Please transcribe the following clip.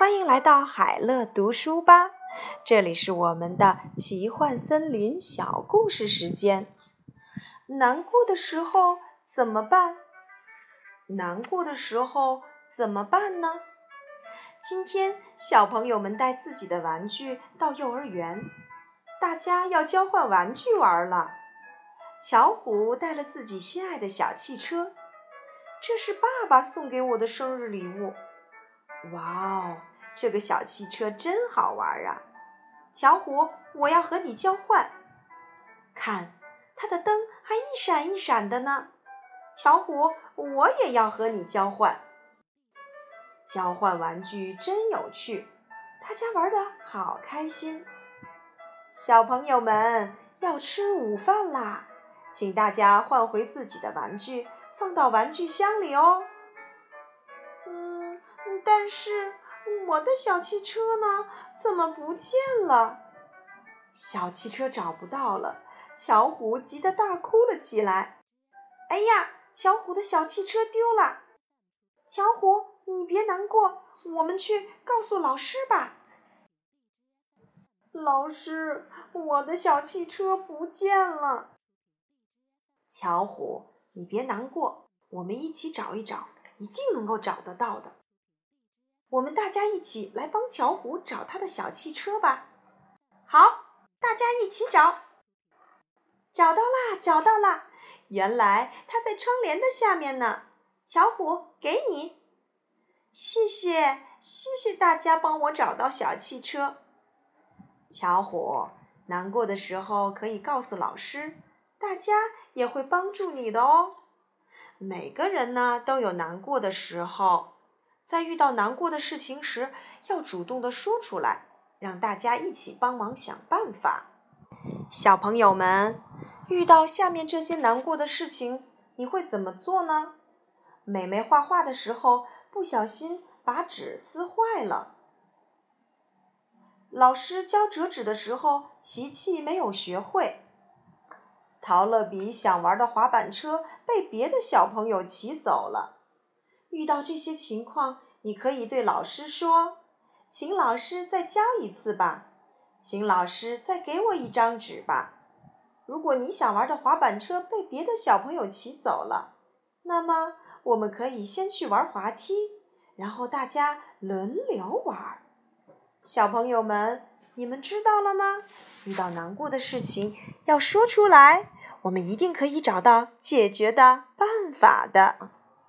欢迎来到海乐读书吧，这里是我们的奇幻森林小故事时间。难过的时候怎么办？难过的时候怎么办呢？今天小朋友们带自己的玩具到幼儿园，大家要交换玩具玩了。巧虎带了自己心爱的小汽车，这是爸爸送给我的生日礼物。哇哦，这个小汽车真好玩啊！巧虎，我要和你交换。看，它的灯还一闪一闪的呢。巧虎，我也要和你交换。交换玩具真有趣，大家玩的好开心。小朋友们要吃午饭啦，请大家换回自己的玩具，放到玩具箱里哦。但是我的小汽车呢？怎么不见了？小汽车找不到了，巧虎急得大哭了起来。哎呀，巧虎的小汽车丢了！巧虎，你别难过，我们去告诉老师吧。老师，我的小汽车不见了。巧虎，你别难过，我们一起找一找，一定能够找得到的。我们大家一起来帮巧虎找他的小汽车吧！好，大家一起找。找到啦，找到啦！原来它在窗帘的下面呢。巧虎，给你，谢谢，谢谢大家帮我找到小汽车。巧虎，难过的时候可以告诉老师，大家也会帮助你的哦。每个人呢都有难过的时候。在遇到难过的事情时，要主动的说出来，让大家一起帮忙想办法。小朋友们，遇到下面这些难过的事情，你会怎么做呢？美美画画的时候不小心把纸撕坏了。老师教折纸的时候，琪琪没有学会。陶乐比想玩的滑板车被别的小朋友骑走了。遇到这些情况，你可以对老师说：“请老师再教一次吧，请老师再给我一张纸吧。”如果你想玩的滑板车被别的小朋友骑走了，那么我们可以先去玩滑梯，然后大家轮流玩。小朋友们，你们知道了吗？遇到难过的事情要说出来，我们一定可以找到解决的办法的。